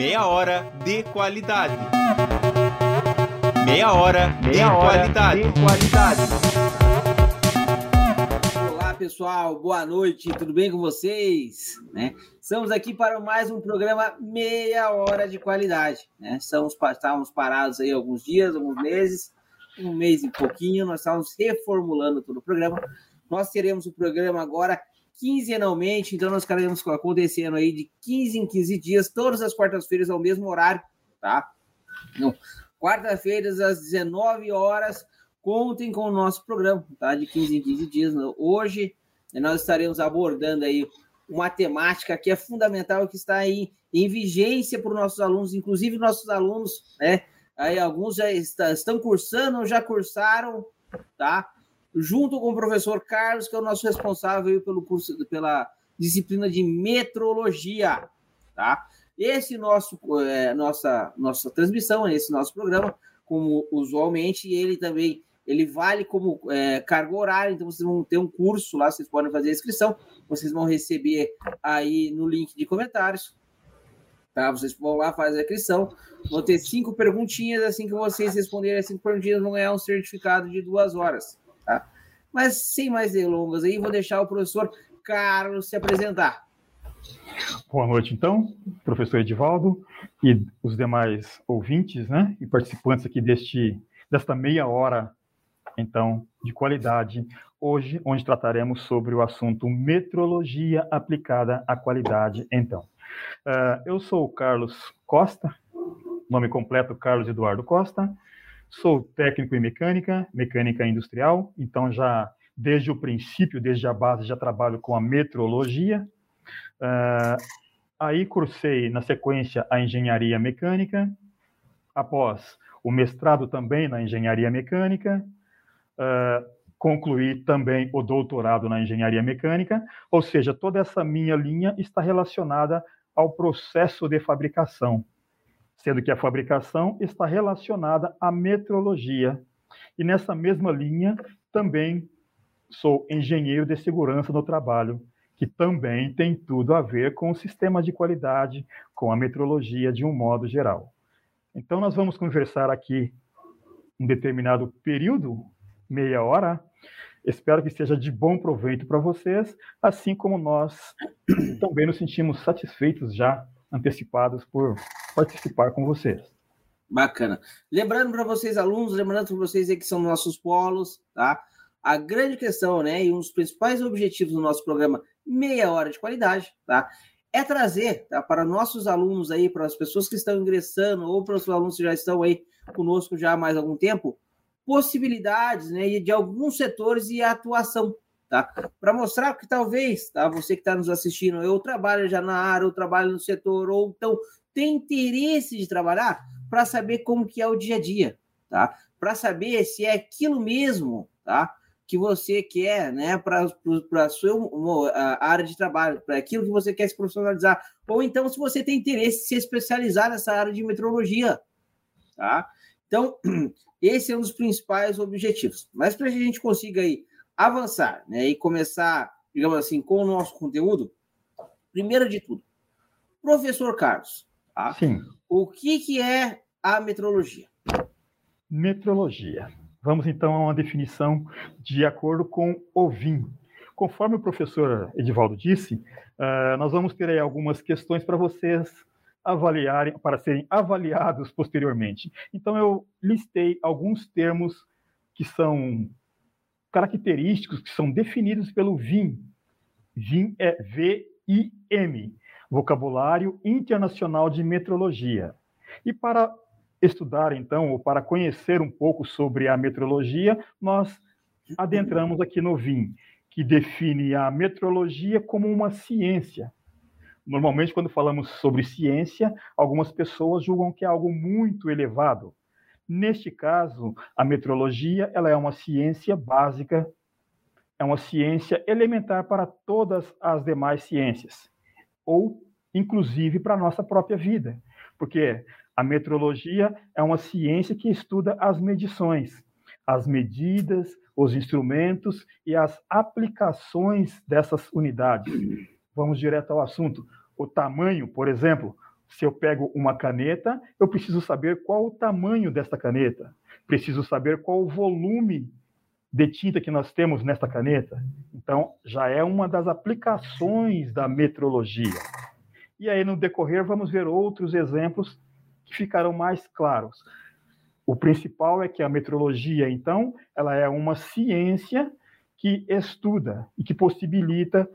Meia hora de qualidade. Meia hora, Meia de, hora qualidade. de qualidade. Olá, pessoal. Boa noite. Tudo bem com vocês? Né? Estamos aqui para mais um programa Meia Hora de Qualidade. Né? Estamos, estávamos parados aí alguns dias, alguns meses, um mês e pouquinho. Nós estávamos reformulando todo o programa. Nós teremos o programa agora quinzenalmente, então nós estaremos acontecendo aí de 15 em 15 dias, todas as quartas-feiras ao mesmo horário, tá? Então, quarta-feiras às 19 horas, contem com o nosso programa, tá? De 15 em 15 dias. Hoje nós estaremos abordando aí uma temática que é fundamental, que está aí em vigência para os nossos alunos, inclusive nossos alunos, né? Aí alguns já estão cursando, já cursaram, tá? Junto com o professor Carlos, que é o nosso responsável pelo curso, pela disciplina de metrologia, tá? Esse nosso, é, nossa, nossa transmissão, esse nosso programa, como usualmente, ele também ele vale como é, carga horária, então vocês vão ter um curso lá, vocês podem fazer a inscrição, vocês vão receber aí no link de comentários, tá? Vocês vão lá fazer a inscrição, vão ter cinco perguntinhas, assim que vocês responderem as cinco perguntinhas, vão ganhar um certificado de duas horas. Mas sem mais delongas aí, vou deixar o professor Carlos se apresentar. Boa noite, então, professor Edivaldo e os demais ouvintes, né, e participantes aqui deste desta meia hora, então, de qualidade, hoje, onde trataremos sobre o assunto metrologia aplicada à qualidade. Então, uh, eu sou o Carlos Costa, nome completo Carlos Eduardo Costa, Sou técnico em mecânica, mecânica industrial, então já desde o princípio, desde a base, já trabalho com a metrologia. Uh, aí cursei na sequência a engenharia mecânica, após o mestrado também na engenharia mecânica, uh, concluí também o doutorado na engenharia mecânica, ou seja, toda essa minha linha está relacionada ao processo de fabricação sendo que a fabricação está relacionada à metrologia. E nessa mesma linha, também sou engenheiro de segurança no trabalho, que também tem tudo a ver com o sistema de qualidade, com a metrologia de um modo geral. Então, nós vamos conversar aqui um determinado período, meia hora. Espero que seja de bom proveito para vocês, assim como nós também nos sentimos satisfeitos já antecipados por participar com vocês. Bacana. Lembrando para vocês, alunos, lembrando para vocês aí que são nossos polos, tá? A grande questão, né, e um dos principais objetivos do nosso programa Meia Hora de Qualidade, tá? É trazer tá, para nossos alunos aí, para as pessoas que estão ingressando ou para os alunos que já estão aí conosco já há mais algum tempo, possibilidades né, de alguns setores e atuação, tá? Para mostrar que talvez, tá? Você que está nos assistindo, eu trabalho já na área, eu trabalho no setor, ou então tem interesse de trabalhar para saber como que é o dia a dia, tá? Para saber se é aquilo mesmo, tá? Que você quer, né? Para a sua área de trabalho, para aquilo que você quer se profissionalizar, ou então se você tem interesse em se especializar nessa área de metrologia, tá? Então, esse é um dos principais objetivos. Mas para a gente consiga aí avançar né, e começar, digamos assim, com o nosso conteúdo, primeiro de tudo, professor Carlos, tá? Sim. o que, que é a metrologia? Metrologia. Vamos então a uma definição de acordo com o VIM. Conforme o professor Edivaldo disse, uh, nós vamos ter aí algumas questões para vocês avaliarem, para serem avaliados posteriormente. Então, eu listei alguns termos que são característicos que são definidos pelo VIM. VIM é V-I-M, Vocabulário Internacional de Metrologia. E para estudar, então, ou para conhecer um pouco sobre a metrologia, nós adentramos aqui no VIM, que define a metrologia como uma ciência. Normalmente, quando falamos sobre ciência, algumas pessoas julgam que é algo muito elevado, Neste caso, a metrologia ela é uma ciência básica, é uma ciência elementar para todas as demais ciências, ou inclusive para a nossa própria vida, porque a metrologia é uma ciência que estuda as medições, as medidas, os instrumentos e as aplicações dessas unidades. Vamos direto ao assunto. O tamanho, por exemplo, Se eu pego uma caneta, eu preciso saber qual o tamanho desta caneta, preciso saber qual o volume de tinta que nós temos nesta caneta. Então, já é uma das aplicações da metrologia. E aí, no decorrer, vamos ver outros exemplos que ficarão mais claros. O principal é que a metrologia, então, ela é uma ciência que estuda e que possibilita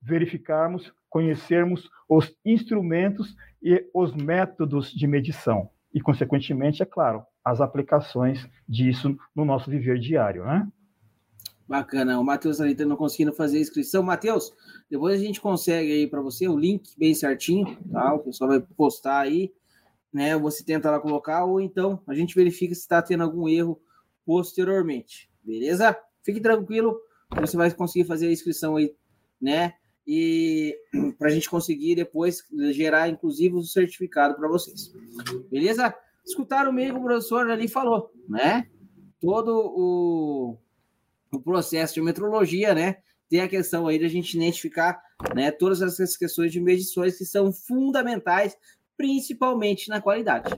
verificarmos, conhecermos os instrumentos e os métodos de medição. E, consequentemente, é claro, as aplicações disso no nosso viver diário, né? Bacana. O Matheus tá não conseguindo fazer a inscrição. Matheus, depois a gente consegue aí para você o link bem certinho, tá? O pessoal vai postar aí, né? Você tenta lá colocar, ou então a gente verifica se está tendo algum erro posteriormente, beleza? Fique tranquilo, você vai conseguir fazer a inscrição aí, né? E para a gente conseguir depois gerar, inclusive, o certificado para vocês, beleza? Escutaram meio que o professor ali falou, né? Todo o o processo de metrologia, né? Tem a questão aí de a gente identificar né, todas essas questões de medições que são fundamentais, principalmente na qualidade.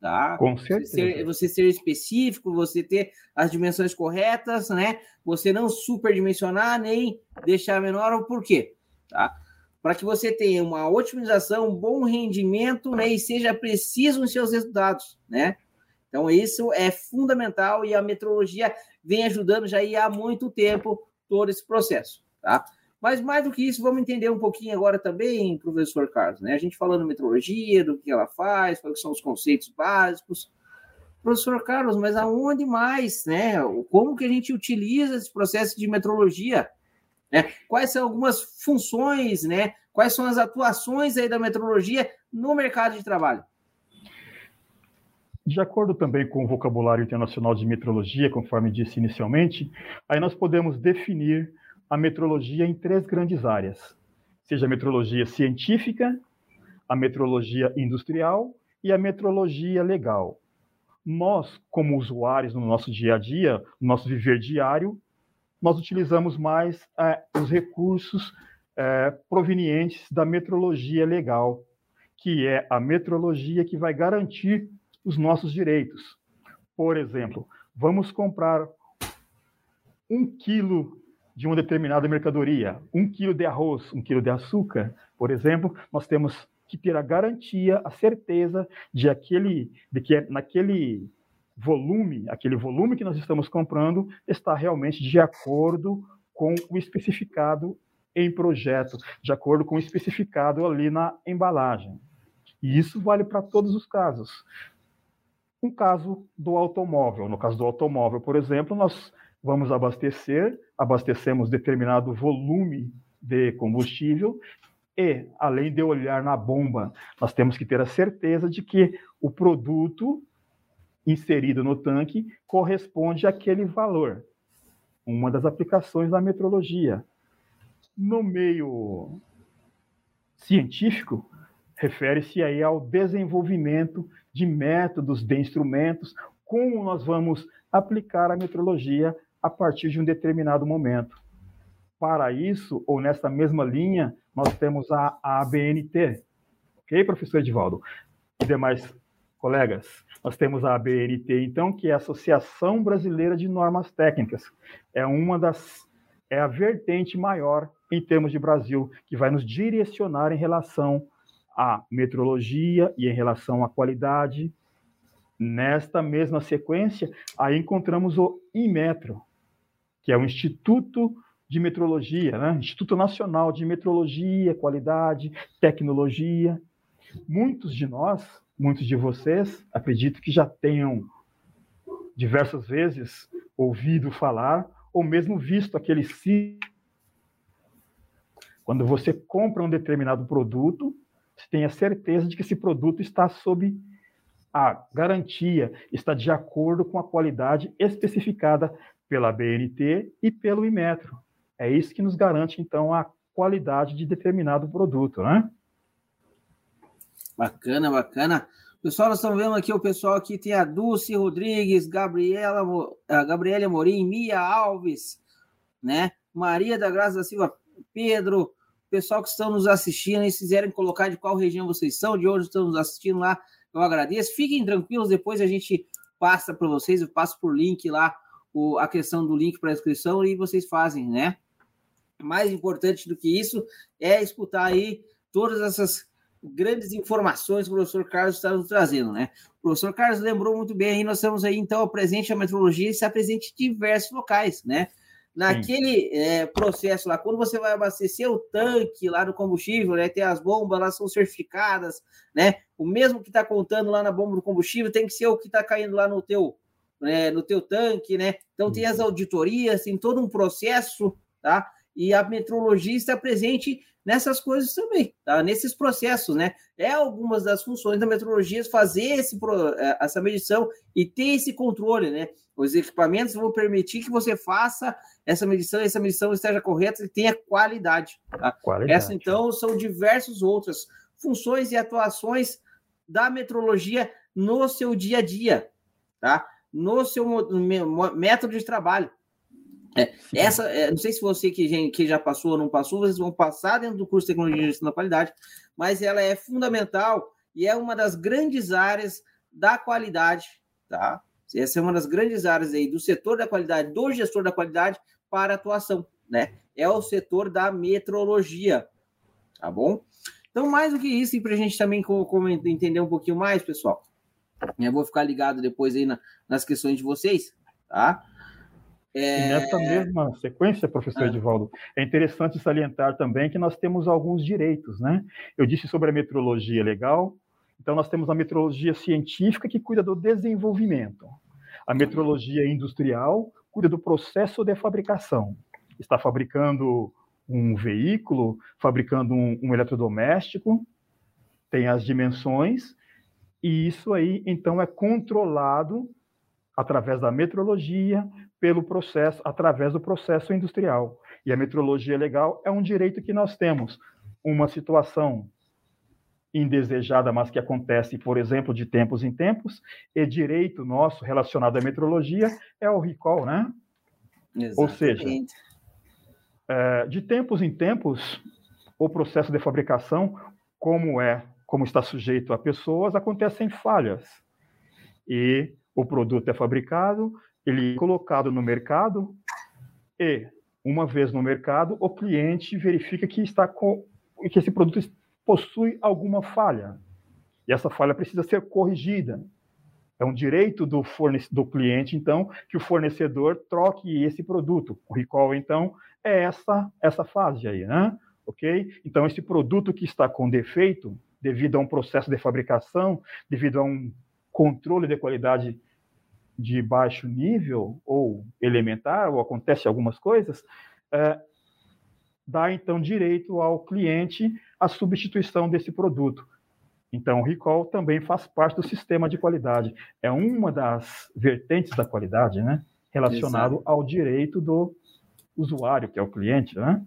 Tá? Com certeza. Você ser, você ser específico, você ter as dimensões corretas, né? Você não superdimensionar nem deixar menor, por quê? Tá? Para que você tenha uma otimização, um bom rendimento, né? E seja preciso nos seus resultados, né? Então, isso é fundamental e a metrologia vem ajudando já há muito tempo todo esse processo, tá? Mas mais do que isso, vamos entender um pouquinho agora também, professor Carlos, né? A gente falando metrologia, do que ela faz, quais são os conceitos básicos. Professor Carlos, mas aonde mais, né? Como que a gente utiliza esse processo de metrologia? Né? Quais são algumas funções, né? Quais são as atuações aí da metrologia no mercado de trabalho? De acordo também com o vocabulário internacional de metrologia, conforme disse inicialmente, aí nós podemos definir a metrologia em três grandes áreas, seja a metrologia científica, a metrologia industrial e a metrologia legal. Nós, como usuários no nosso dia a dia, no nosso viver diário, nós utilizamos mais é, os recursos é, provenientes da metrologia legal, que é a metrologia que vai garantir os nossos direitos. Por exemplo, vamos comprar um quilo de uma determinada mercadoria, um quilo de arroz, um quilo de açúcar, por exemplo, nós temos que ter a garantia, a certeza de aquele, de que naquele volume, aquele volume que nós estamos comprando está realmente de acordo com o especificado em projeto, de acordo com o especificado ali na embalagem. E isso vale para todos os casos. Um caso do automóvel. No caso do automóvel, por exemplo, nós vamos abastecer, abastecemos determinado volume de combustível e, além de olhar na bomba, nós temos que ter a certeza de que o produto inserido no tanque corresponde àquele valor. Uma das aplicações da metrologia. No meio científico, refere-se aí ao desenvolvimento de métodos, de instrumentos, como nós vamos aplicar a metrologia a partir de um determinado momento. Para isso, ou nessa mesma linha, nós temos a ABNT. Ok, professor Edivaldo? E demais colegas, nós temos a ABNT, então, que é a Associação Brasileira de Normas Técnicas. É uma das é a vertente maior em termos de Brasil, que vai nos direcionar em relação à metrologia e em relação à qualidade. Nesta mesma sequência, aí encontramos o Inmetro, que é o Instituto de Metrologia, né? Instituto Nacional de Metrologia, Qualidade, Tecnologia. Muitos de nós, muitos de vocês, acredito que já tenham diversas vezes ouvido falar ou mesmo visto aquele sítio. Quando você compra um determinado produto, você tenha certeza de que esse produto está sob a garantia, está de acordo com a qualidade especificada pela BNT e pelo Imetro. É isso que nos garante, então, a qualidade de determinado produto, né? Bacana, bacana. Pessoal, nós estamos vendo aqui o pessoal aqui tem a Dulce Rodrigues, Gabriela, a Gabriela Morim, Mia Alves, né? Maria da Graça da Silva, Pedro, pessoal que estão nos assistindo, e se quiserem colocar de qual região vocês são, de onde estão nos assistindo lá, eu agradeço. Fiquem tranquilos, depois a gente passa para vocês, eu passo por link lá o, a questão do link para inscrição e vocês fazem, né? Mais importante do que isso é escutar aí todas essas grandes informações que o professor Carlos está nos trazendo, né? O professor Carlos lembrou muito bem aí, nós estamos aí, então, presente a metrologia está presente em diversos locais, né? Naquele é, processo lá, quando você vai abastecer o tanque lá do combustível, né? Tem as bombas lá, são certificadas, né? O mesmo que está contando lá na bomba do combustível tem que ser o que está caindo lá no teu, né, no teu tanque, né? Então tem as auditorias, tem todo um processo, tá? E a metrologia está presente nessas coisas também, tá? Nesses processos, né? É algumas das funções da metrologia fazer esse, é, essa medição e ter esse controle, né? Os equipamentos vão permitir que você faça essa medição, essa medição esteja correta e tenha qualidade. Tá? Qualidade. Essa, então, são diversas outras funções e atuações da metrologia no seu dia a dia, tá? No seu método de trabalho. É, essa, é, não sei se você que, que já passou ou não passou, vocês vão passar dentro do curso de Tecnologia de Gestão da Qualidade, mas ela é fundamental e é uma das grandes áreas da qualidade, tá? Essa é uma das grandes áreas aí do setor da qualidade, do gestor da qualidade para atuação, né? É o setor da metrologia, tá bom? Então, mais do que isso, e para a gente também entender um pouquinho mais, pessoal, eu vou ficar ligado depois aí na, nas questões de vocês, tá? É... E nessa mesma sequência, professor ah. Edivaldo, é interessante salientar também que nós temos alguns direitos, né? Eu disse sobre a metrologia legal, então nós temos a metrologia científica que cuida do desenvolvimento, a metrologia industrial cuida do processo de fabricação. Está fabricando um veículo, fabricando um, um eletrodoméstico, tem as dimensões, e isso aí, então, é controlado através da metrologia, pelo processo, através do processo industrial. E a metrologia legal é um direito que nós temos. Uma situação indesejada, mas que acontece, por exemplo, de tempos em tempos, e direito nosso relacionado à metrologia é o recall, né? Exatamente. Ou seja, é, de tempos em tempos, o processo de fabricação, como é, como está sujeito a pessoas, acontecem falhas. E o produto é fabricado, ele é colocado no mercado e, uma vez no mercado, o cliente verifica que está com que esse produto possui alguma falha. E essa falha precisa ser corrigida. É um direito do, do cliente, então, que o fornecedor troque esse produto. O recall, então, é essa, essa fase aí, né? Ok? Então, esse produto que está com defeito, devido a um processo de fabricação, devido a um controle de qualidade de baixo nível ou elementar, ou acontece algumas coisas, é, dá então direito ao cliente a substituição desse produto. Então, o recall também faz parte do sistema de qualidade. É uma das vertentes da qualidade, né? Relacionado Exato. ao direito do usuário, que é o cliente, né?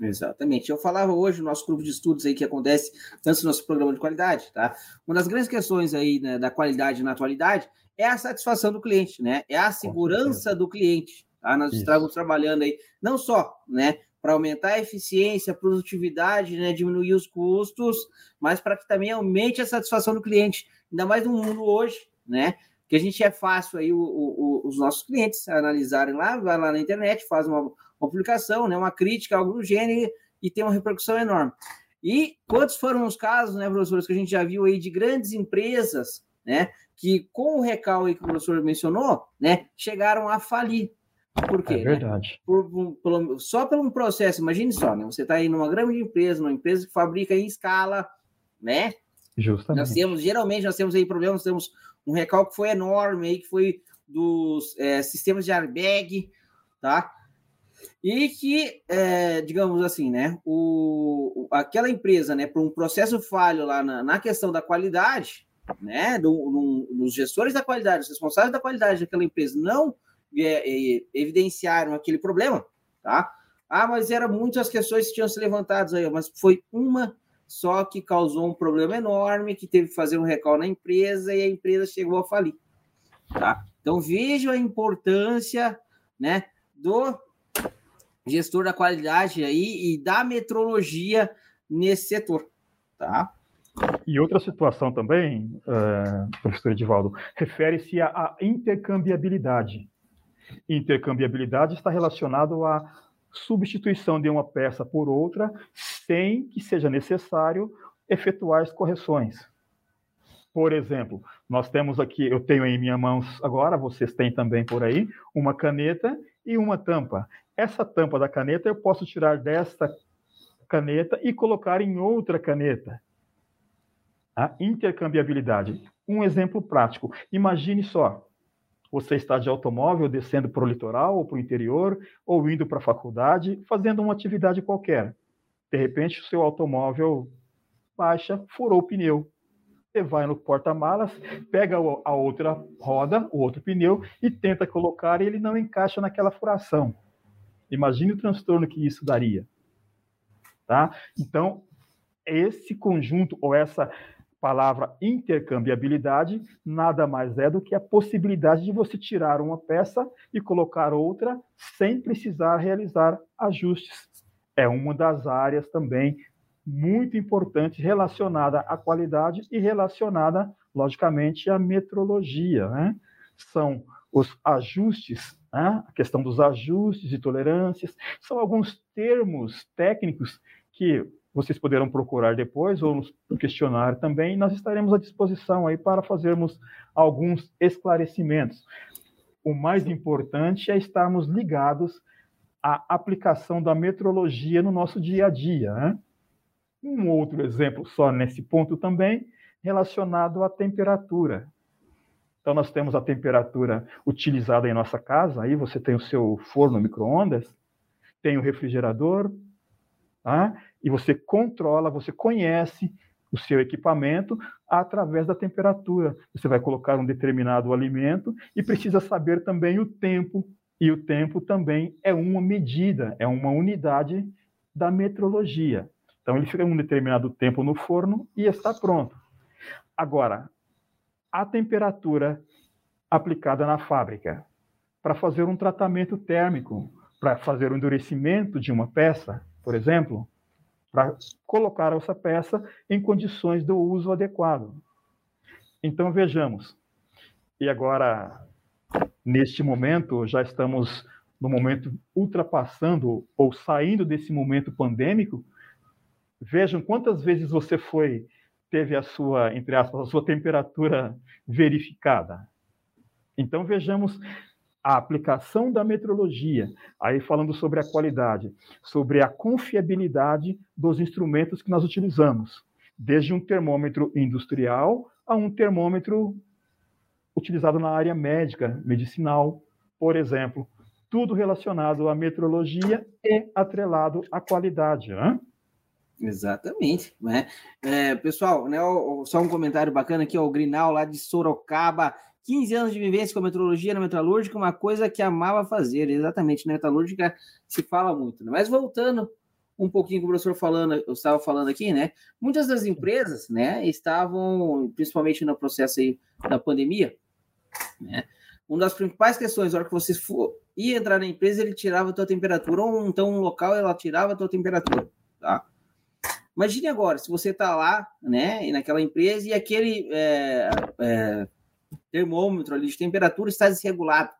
Exatamente. Eu falava hoje no nosso grupo de estudos aí que acontece antes do nosso programa de qualidade, tá? Uma das grandes questões aí né, da qualidade na atualidade é a satisfação do cliente, né? É a segurança do cliente. Tá? Nós Isso. estamos trabalhando aí não só, né, para aumentar a eficiência, a produtividade, né, diminuir os custos, mas para que também aumente a satisfação do cliente, ainda mais no mundo hoje, né? Que a gente é fácil aí o, o, os nossos clientes analisarem lá, vai lá na internet, faz uma, uma publicação, né, uma crítica, algo do gênero e tem uma repercussão enorme. E quantos foram os casos, né, professores, que a gente já viu aí de grandes empresas, né, que com o recalque que o professor mencionou, né, chegaram a falir. Por quê? É né? verdade. Né? Por, por, só pelo um processo, imagine só, né? Você está aí numa grande empresa, numa empresa que fabrica em escala, né? Justamente. Nós temos, geralmente, nós temos aí problemas, temos um recalque que foi enorme aí, que foi dos é, sistemas de airbag, tá? E que, é, digamos assim, né, o, aquela empresa, né, por um processo falho lá na, na questão da qualidade, né, no, dos gestores da qualidade, os responsáveis da qualidade daquela empresa não é, é, evidenciaram aquele problema, tá? Ah, mas eram muitas questões que tinham se levantado aí, mas foi uma só que causou um problema enorme, que teve que fazer um recall na empresa e a empresa chegou a falir, tá? Então vejam a importância, né, do gestor da qualidade aí e da metrologia nesse setor, tá? E outra situação também, uh, professor Edivaldo, refere-se à intercambiabilidade. Intercambiabilidade está relacionado à substituição de uma peça por outra sem que seja necessário efetuar as correções. Por exemplo, nós temos aqui, eu tenho em minhas mãos agora, vocês têm também por aí, uma caneta e uma tampa. Essa tampa da caneta eu posso tirar desta caneta e colocar em outra caneta. A intercambiabilidade. Um exemplo prático. Imagine só, você está de automóvel descendo para o litoral ou para o interior, ou indo para a faculdade, fazendo uma atividade qualquer. De repente, o seu automóvel baixa, furou o pneu. Você vai no porta-malas, pega a outra roda, o outro pneu, e tenta colocar e ele não encaixa naquela furação. Imagine o transtorno que isso daria. Tá? Então, esse conjunto ou essa palavra intercambiabilidade nada mais é do que a possibilidade de você tirar uma peça e colocar outra sem precisar realizar ajustes. É uma das áreas também muito importante relacionada à qualidade e relacionada, logicamente, à metrologia. Né? São os ajustes, né? a questão dos ajustes e tolerâncias, são alguns termos técnicos que vocês poderão procurar depois ou nos questionar também. Nós estaremos à disposição aí para fazermos alguns esclarecimentos. O mais importante é estarmos ligados à aplicação da metrologia no nosso dia a dia. Né? Um outro exemplo só nesse ponto também, relacionado à temperatura. Então, nós temos a temperatura utilizada em nossa casa, aí você tem o seu forno micro-ondas, tem o refrigerador, tá? E você controla, você conhece o seu equipamento através da temperatura. Você vai colocar um determinado alimento e precisa saber também o tempo, e o tempo também é uma medida, é uma unidade da metrologia. Então, ele fica um determinado tempo no forno e está pronto. Agora, a temperatura aplicada na fábrica para fazer um tratamento térmico, para fazer o um endurecimento de uma peça, por exemplo, para colocar essa peça em condições do uso adequado. Então, vejamos. E agora, neste momento, já estamos no momento ultrapassando ou saindo desse momento pandêmico, Vejam quantas vezes você foi teve a sua, entre aspas, a sua temperatura verificada. Então vejamos a aplicação da metrologia, aí falando sobre a qualidade, sobre a confiabilidade dos instrumentos que nós utilizamos, desde um termômetro industrial a um termômetro utilizado na área médica, medicinal, por exemplo, tudo relacionado à metrologia e atrelado à qualidade. Né? Exatamente, né? É, pessoal, né, só um comentário bacana aqui, ó, o Grinal lá de Sorocaba, 15 anos de vivência com a metrologia na metalúrgica, uma coisa que amava fazer, exatamente, na metalúrgica se fala muito, né? Mas voltando um pouquinho com o professor falando, eu estava falando aqui, né? Muitas das empresas, né, estavam, principalmente no processo aí da pandemia, né? Uma das principais questões, na hora que você for ia entrar na empresa, ele tirava a tua temperatura, ou então um local ela tirava a tua temperatura, tá? Imagine agora, se você está lá, né, naquela empresa e aquele é, é, termômetro ali de temperatura está desregulado,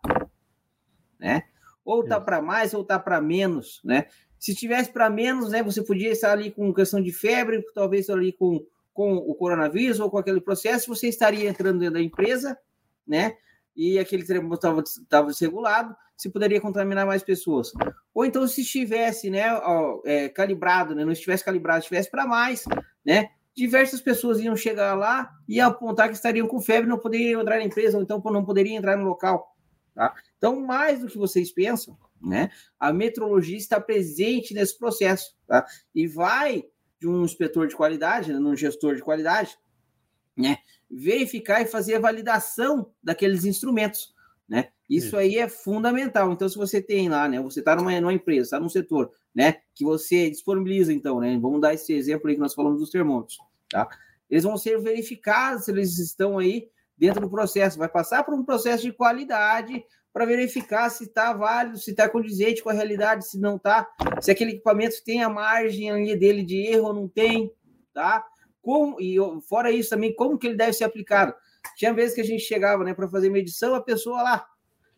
né? Ou está para mais ou está para menos, né? Se tivesse para menos, né, você podia estar ali com questão de febre, talvez ali com, com o coronavírus ou com aquele processo, você estaria entrando dentro da empresa, né? E aquele termômetro estava desregulado, se poderia contaminar mais pessoas. Ou então, se estivesse né, ó, é, calibrado, né, não estivesse calibrado, estivesse para mais, né, diversas pessoas iam chegar lá e apontar que estariam com febre, não poderiam entrar na empresa, ou então não poderiam entrar no local. Tá? Então, mais do que vocês pensam, né, a metrologia está presente nesse processo. Tá? E vai de um inspetor de qualidade, né, um gestor de qualidade, né, verificar e fazer a validação daqueles instrumentos. Né? Isso, Isso, aí é fundamental. Então, se você tem lá, né? Você está numa, numa empresa, está num setor, né? Que você disponibiliza, então, né? Vamos dar esse exemplo aí que nós falamos dos termômetros, tá? Eles vão ser verificados se eles estão aí dentro do processo, vai passar por um processo de qualidade para verificar se está válido, se está condizente com a realidade, se não está, se aquele equipamento tem a margem ali dele de erro ou não tem, tá? Como, e fora isso também, como que ele deve ser aplicado? Tinha vezes que a gente chegava, né, para fazer medição, a pessoa lá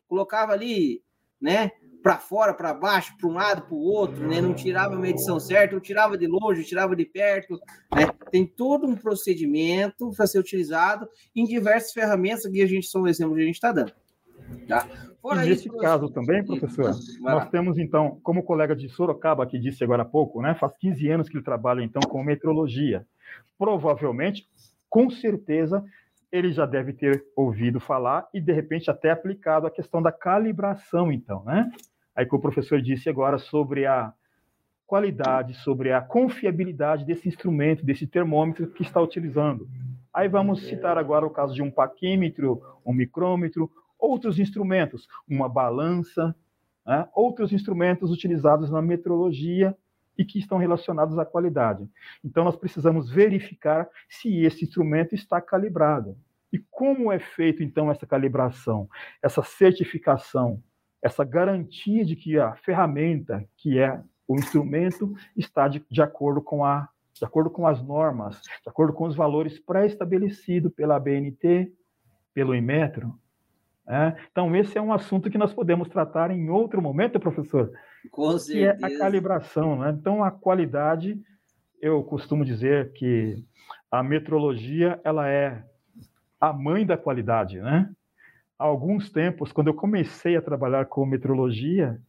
colocava ali, né, para fora, para baixo, para um lado, para o outro, né? Não tirava a medição certa, ou tirava de longe, tirava de perto, né? Tem todo um procedimento para ser utilizado em diversas ferramentas que a gente são exemplo que a gente está dando. Tá? Fora e nesse caso também, professor, nós temos então, como o colega de Sorocaba que disse agora há pouco, né? Faz 15 anos que ele trabalha então com metrologia. Provavelmente, com certeza, ele já deve ter ouvido falar e de repente até aplicado a questão da calibração, então, né? Aí que o professor disse agora sobre a qualidade, sobre a confiabilidade desse instrumento, desse termômetro que está utilizando. Aí vamos citar agora o caso de um paquímetro, um micrômetro, outros instrumentos, uma balança, né? outros instrumentos utilizados na metrologia e que estão relacionados à qualidade. Então, nós precisamos verificar se esse instrumento está calibrado. E como é feito, então, essa calibração, essa certificação? Essa garantia de que a ferramenta, que é o instrumento, está de, de acordo com a de acordo com as normas, de acordo com os valores pré-estabelecidos pela BNT, pelo Inmetro. É? Então, esse é um assunto que nós podemos tratar em outro momento, professor, com que é a calibração. Né? Então, a qualidade, eu costumo dizer que a metrologia ela é a mãe da qualidade, né? Há alguns tempos, quando eu comecei a trabalhar com metrologia,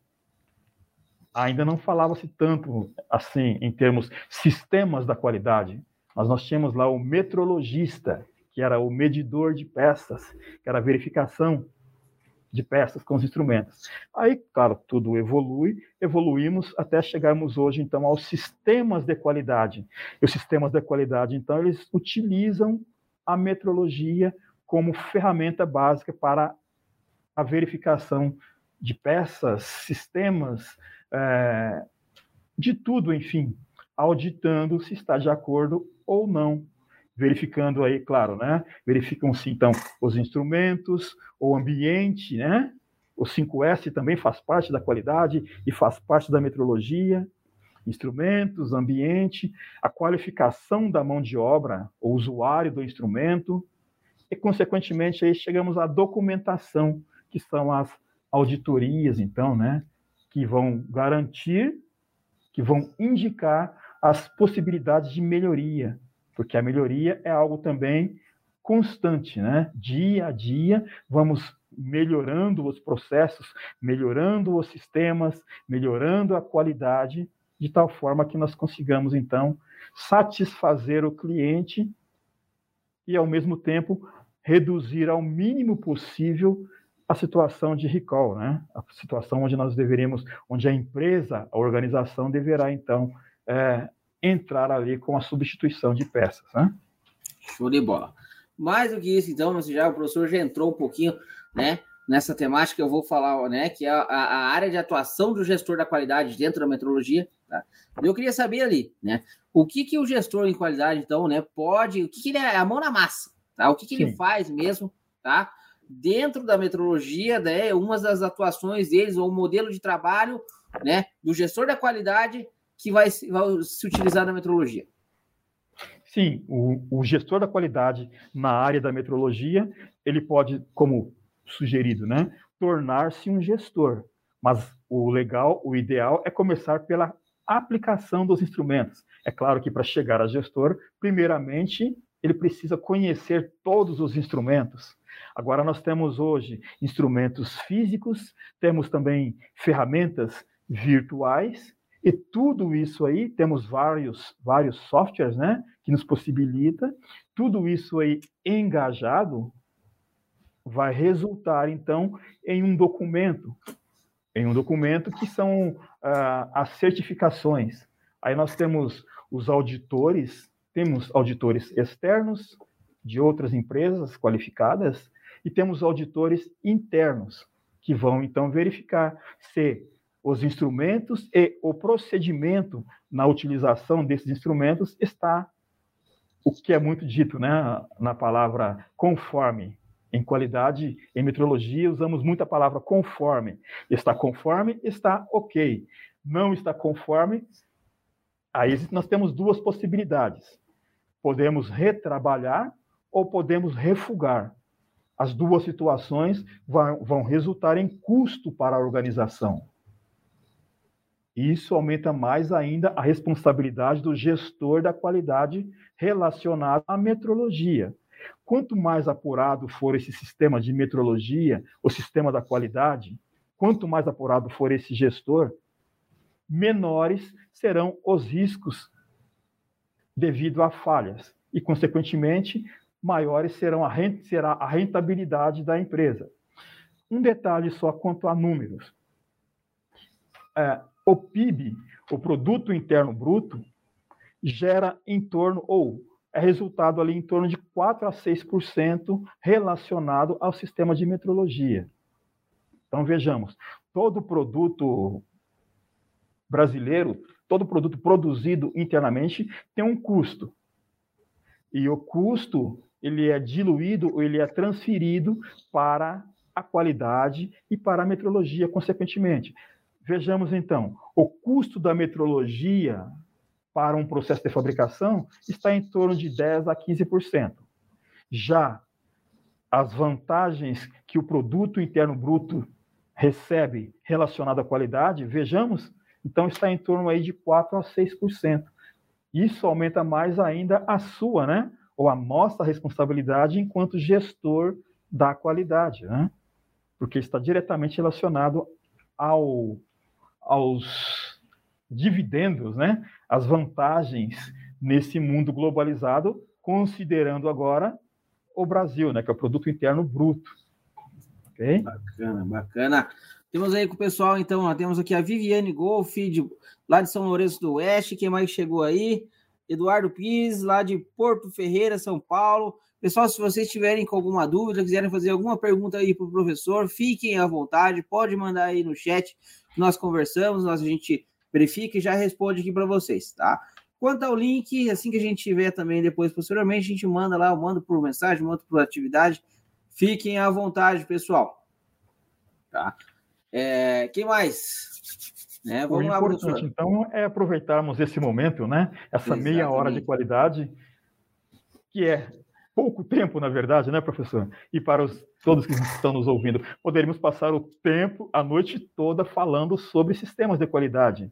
ainda não falava-se tanto assim em termos sistemas da qualidade. Mas nós tínhamos lá o metrologista, que era o medidor de peças, que era a verificação de peças com os instrumentos. Aí, claro, tudo evolui, evoluímos até chegarmos hoje, então, aos sistemas de qualidade. E os sistemas de qualidade, então, eles utilizam a metrologia como ferramenta básica para a verificação de peças, sistemas, é, de tudo, enfim, auditando se está de acordo ou não. Verificando aí, claro, né? Verificam-se, então, os instrumentos, o ambiente, né? O 5S também faz parte da qualidade e faz parte da metrologia. Instrumentos, ambiente, a qualificação da mão de obra, o usuário do instrumento, e, consequentemente, aí chegamos à documentação, que são as auditorias, então, né, que vão garantir, que vão indicar as possibilidades de melhoria, porque a melhoria é algo também constante, né? Dia a dia, vamos melhorando os processos, melhorando os sistemas, melhorando a qualidade, de tal forma que nós consigamos, então, satisfazer o cliente e, ao mesmo tempo, reduzir ao mínimo possível a situação de recall, né? A situação onde nós deveríamos, onde a empresa, a organização deverá então é, entrar ali com a substituição de peças, né? Show de bola. Mais do que isso, então, já o professor já entrou um pouquinho, né? Nessa temática eu vou falar, né? Que é a, a área de atuação do gestor da qualidade dentro da metrologia. Tá? Eu queria saber ali, né? O que que o gestor em qualidade, então, né? Pode, o que, que ele é a mão na massa, Tá? O que, que ele faz mesmo, tá? Dentro da metrologia, né, uma das atuações deles, ou o modelo de trabalho né, do gestor da qualidade que vai, vai se utilizar na metrologia. Sim, o, o, gestor da qualidade na área da metrologia, ele pode, como sugerido, né, tornar-se um gestor. Mas o legal, o ideal é começar pela aplicação dos instrumentos. É claro que para chegar a gestor, primeiramente ele precisa conhecer todos os instrumentos. Agora nós temos hoje instrumentos físicos, temos também ferramentas virtuais e tudo isso aí temos vários vários softwares, né, que nos possibilita. Tudo isso aí engajado vai resultar então em um documento, em um documento que são ah, as certificações. Aí nós temos os auditores temos auditores externos de outras empresas qualificadas e temos auditores internos que vão então verificar se os instrumentos e o procedimento na utilização desses instrumentos está o que é muito dito né, na palavra conforme. Em qualidade, em metrologia, usamos muito a palavra conforme. Está conforme, está ok. Não está conforme, aí nós temos duas possibilidades. Podemos retrabalhar ou podemos refugar. As duas situações vão, resultar em custo para a organização. Isso aumenta mais ainda a responsabilidade do gestor da qualidade relacionada à metrologia. Quanto mais apurado for esse sistema de metrologia, o sistema da qualidade, quanto mais apurado for esse gestor, menores serão os riscos devido a falhas e, consequentemente, maiores serão a será a rentabilidade da empresa. Um detalhe só quanto a números. É, o PIB, o Produto Interno Bruto, gera em torno, ou é resultado ali em torno de 4 a 6% relacionado ao sistema de metrologia. Então, vejamos, todo produto brasileiro, todo produto produzido internamente tem um custo. E o custo, ele é diluído, ou ele é transferido para a qualidade e para a metrologia, consequentemente. Vejamos então, o custo da metrologia para um processo de fabricação está em torno de 10 a 15%. Já as vantagens que o produto interno bruto recebe relacionado à qualidade, vejamos, então está em torno aí de 4 a 6%. Isso aumenta mais ainda a sua, né? Ou a nossa responsabilidade enquanto gestor da qualidade, né? Porque está diretamente relacionado ao aos dividendos, né, as vantagens nesse mundo globalizado, considerando agora o Brasil, né, que é o produto interno bruto. Okay? Bacana, bacana. Temos aí com o pessoal, então, ó, temos aqui a Viviane Golf, de, lá de São Lourenço do Oeste, quem mais chegou aí? Eduardo Pires, lá de Porto Ferreira, São Paulo. Pessoal, se vocês tiverem com alguma dúvida, quiserem fazer alguma pergunta aí para o professor, fiquem à vontade, pode mandar aí no chat nós conversamos, nós, a gente verifica e já responde aqui para vocês, tá? Quanto ao link, assim que a gente tiver também depois, posteriormente, a gente manda lá, eu mando por mensagem, mando por atividade. Fiquem à vontade, pessoal. Tá? É, quem mais? Né? Vamos o lá, importante, professor. então, é aproveitarmos esse momento, né? Essa Exatamente. meia hora de qualidade, que é pouco tempo, na verdade, né, professor? E para os, todos que estão nos ouvindo, poderíamos passar o tempo, a noite toda, falando sobre sistemas de qualidade.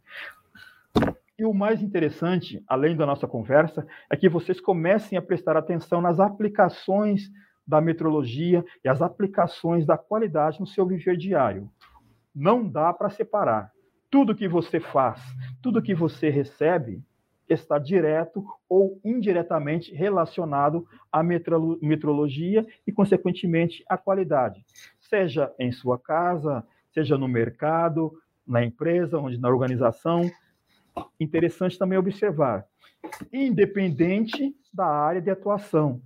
E o mais interessante, além da nossa conversa, é que vocês comecem a prestar atenção nas aplicações da metrologia e as aplicações da qualidade no seu viver diário. Não dá para separar. Tudo que você faz, tudo que você recebe, está direto ou indiretamente relacionado à metrologia e, consequentemente, à qualidade, seja em sua casa, seja no mercado, na empresa, onde na organização. Interessante também observar, independente da área de atuação.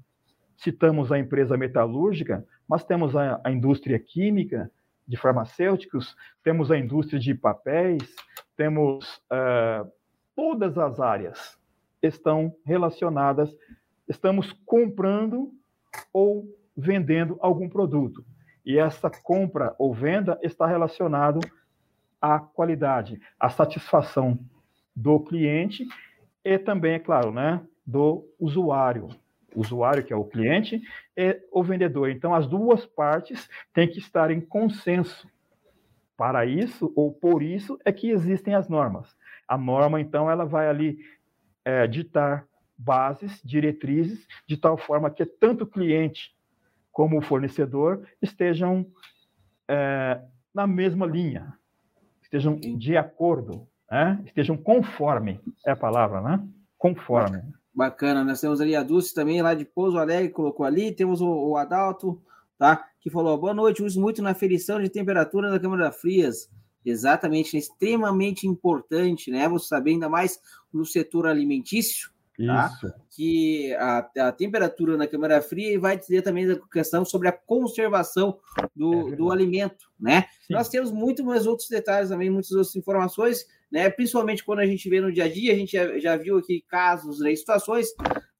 Citamos a empresa metalúrgica, mas temos a, a indústria química, de farmacêuticos, temos a indústria de papéis, temos uh, todas as áreas estão relacionadas, estamos comprando ou vendendo algum produto. E essa compra ou venda está relacionado à qualidade, à satisfação do cliente e também, é claro, né, do usuário. Usuário, que é o cliente, e o vendedor. Então, as duas partes têm que estar em consenso. Para isso, ou por isso, é que existem as normas. A norma, então, ela vai ali é, ditar bases, diretrizes, de tal forma que tanto o cliente como o fornecedor estejam é, na mesma linha, estejam de acordo, né? estejam conforme, é a palavra, né? Conforme. Bacana, nós temos ali a Dulce também, lá de Pouso Alegre, colocou ali, temos o, o Adalto, tá? Que falou, boa noite, uso muito na aferição de temperatura da câmara frias, Exatamente, é extremamente importante, né? Você saber ainda mais no setor alimentício, tá? que a, a, temperatura na câmara fria vai dizer também da questão sobre a conservação do, é do alimento, né? Sim. Nós temos muito mais outros detalhes também, muitas outras informações né? Principalmente quando a gente vê no dia a dia, a gente já, já viu aqui casos, né, situações.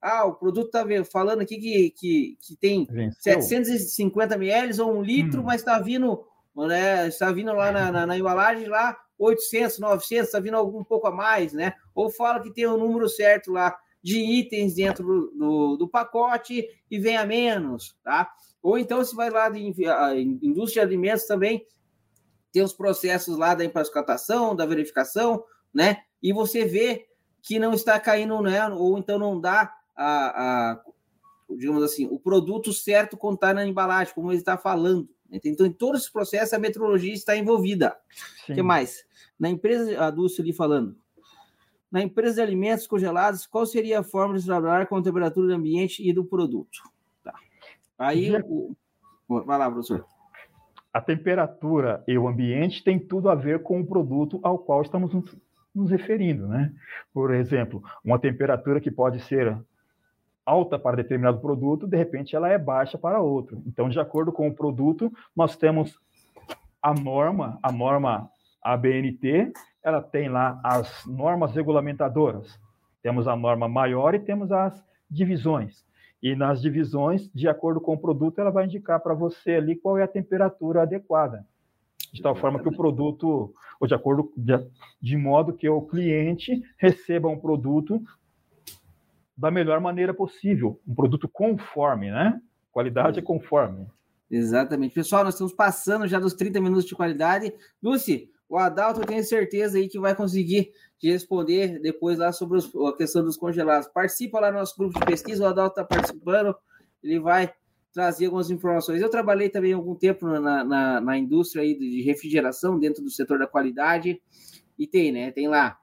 Ah, o produto tá falando aqui que, que, que tem Venceu. 750 ml ou um litro, hum. mas está vindo, né? Está vindo lá na, na, na embalagem lá 800, 900, está vindo algum pouco a mais, né? Ou fala que tem o um número certo lá de itens dentro do, do, do, pacote e vem a menos, tá? Ou então você vai lá de indústria de alimentos também, tem os processos lá da empacatação, da verificação, né? E você vê que não está caindo, né? Ou então não dá a, a digamos assim, o produto certo quando está na embalagem, como ele está falando. Então, em todos os processos, a metrologia está envolvida. O que mais? Na empresa, a Dulce ali falando, na empresa de alimentos congelados, qual seria a forma de trabalhar com a temperatura do ambiente e do produto? Tá. Aí, o... vai lá, professor. A temperatura e o ambiente têm tudo a ver com o produto ao qual estamos nos referindo, né? Por exemplo, uma temperatura que pode ser alta para determinado produto, de repente ela é baixa para outro. Então, de acordo com o produto, nós temos a norma, a norma a BNT, ela tem lá as normas regulamentadoras. Temos a norma maior e temos as divisões. E nas divisões, de acordo com o produto, ela vai indicar para você ali qual é a temperatura adequada. De tal forma que o produto, ou de acordo, de, de modo que o cliente receba um produto da melhor maneira possível, um produto conforme, né? Qualidade é conforme. Exatamente. Pessoal, nós estamos passando já dos 30 minutos de qualidade. Lucy, o Adalto, eu tenho certeza aí que vai conseguir te responder depois lá sobre os, a questão dos congelados. Participa lá no nosso grupo de pesquisa, o Adalto está participando, ele vai trazer algumas informações. Eu trabalhei também algum tempo na, na, na, indústria aí de refrigeração, dentro do setor da qualidade, e tem, né? Tem lá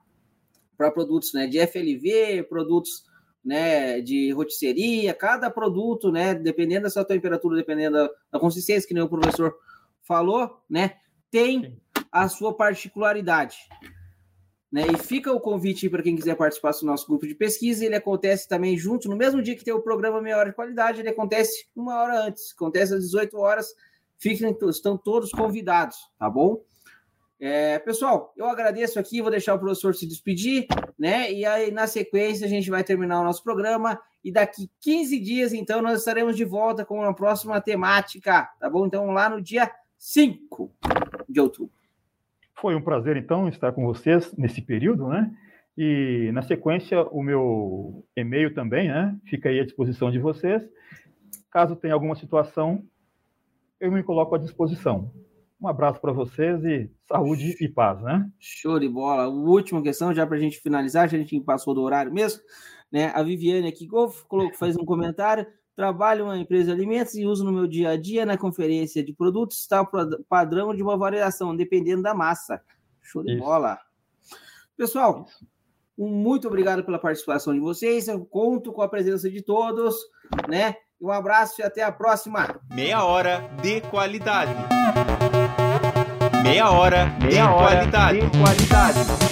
para produtos né, de FLV, produtos né, de rotisseria, cada produto, né, dependendo da sua temperatura, dependendo da, da consistência, que nem o professor falou, né, tem Sim a sua particularidade. Né? E fica o convite para quem quiser participar do nosso grupo de pesquisa. Ele acontece também junto, no mesmo dia que tem o programa Meia Hora de Qualidade, ele acontece uma hora antes, acontece às 18 horas. Fiquem, estão todos convidados, tá bom? É, pessoal, eu agradeço aqui, vou deixar o professor se despedir, né? E aí, na sequência, a gente vai terminar o nosso programa. E daqui 15 dias, então, nós estaremos de volta com a próxima temática, tá bom? Então, lá no dia 5 de outubro. Foi um prazer, então, estar com vocês nesse período, né? E, na sequência, o meu e-mail também, né? Fica aí à disposição de vocês. Caso tenha alguma situação, eu me coloco à disposição. Um abraço para vocês e saúde e paz, né? Show de bola. Última questão, já para a gente finalizar, a gente passou do horário mesmo, né? A Viviane aqui faz um comentário. Trabalho em uma empresa de alimentos e uso no meu dia a dia na conferência de produtos tal padrão de uma variação, dependendo da massa. Show de Isso. bola. Pessoal, muito obrigado pela participação de vocês. Eu conto com a presença de todos, né? Um abraço e até a próxima. Meia hora de qualidade. Meia hora, Meia de, hora qualidade. de qualidade.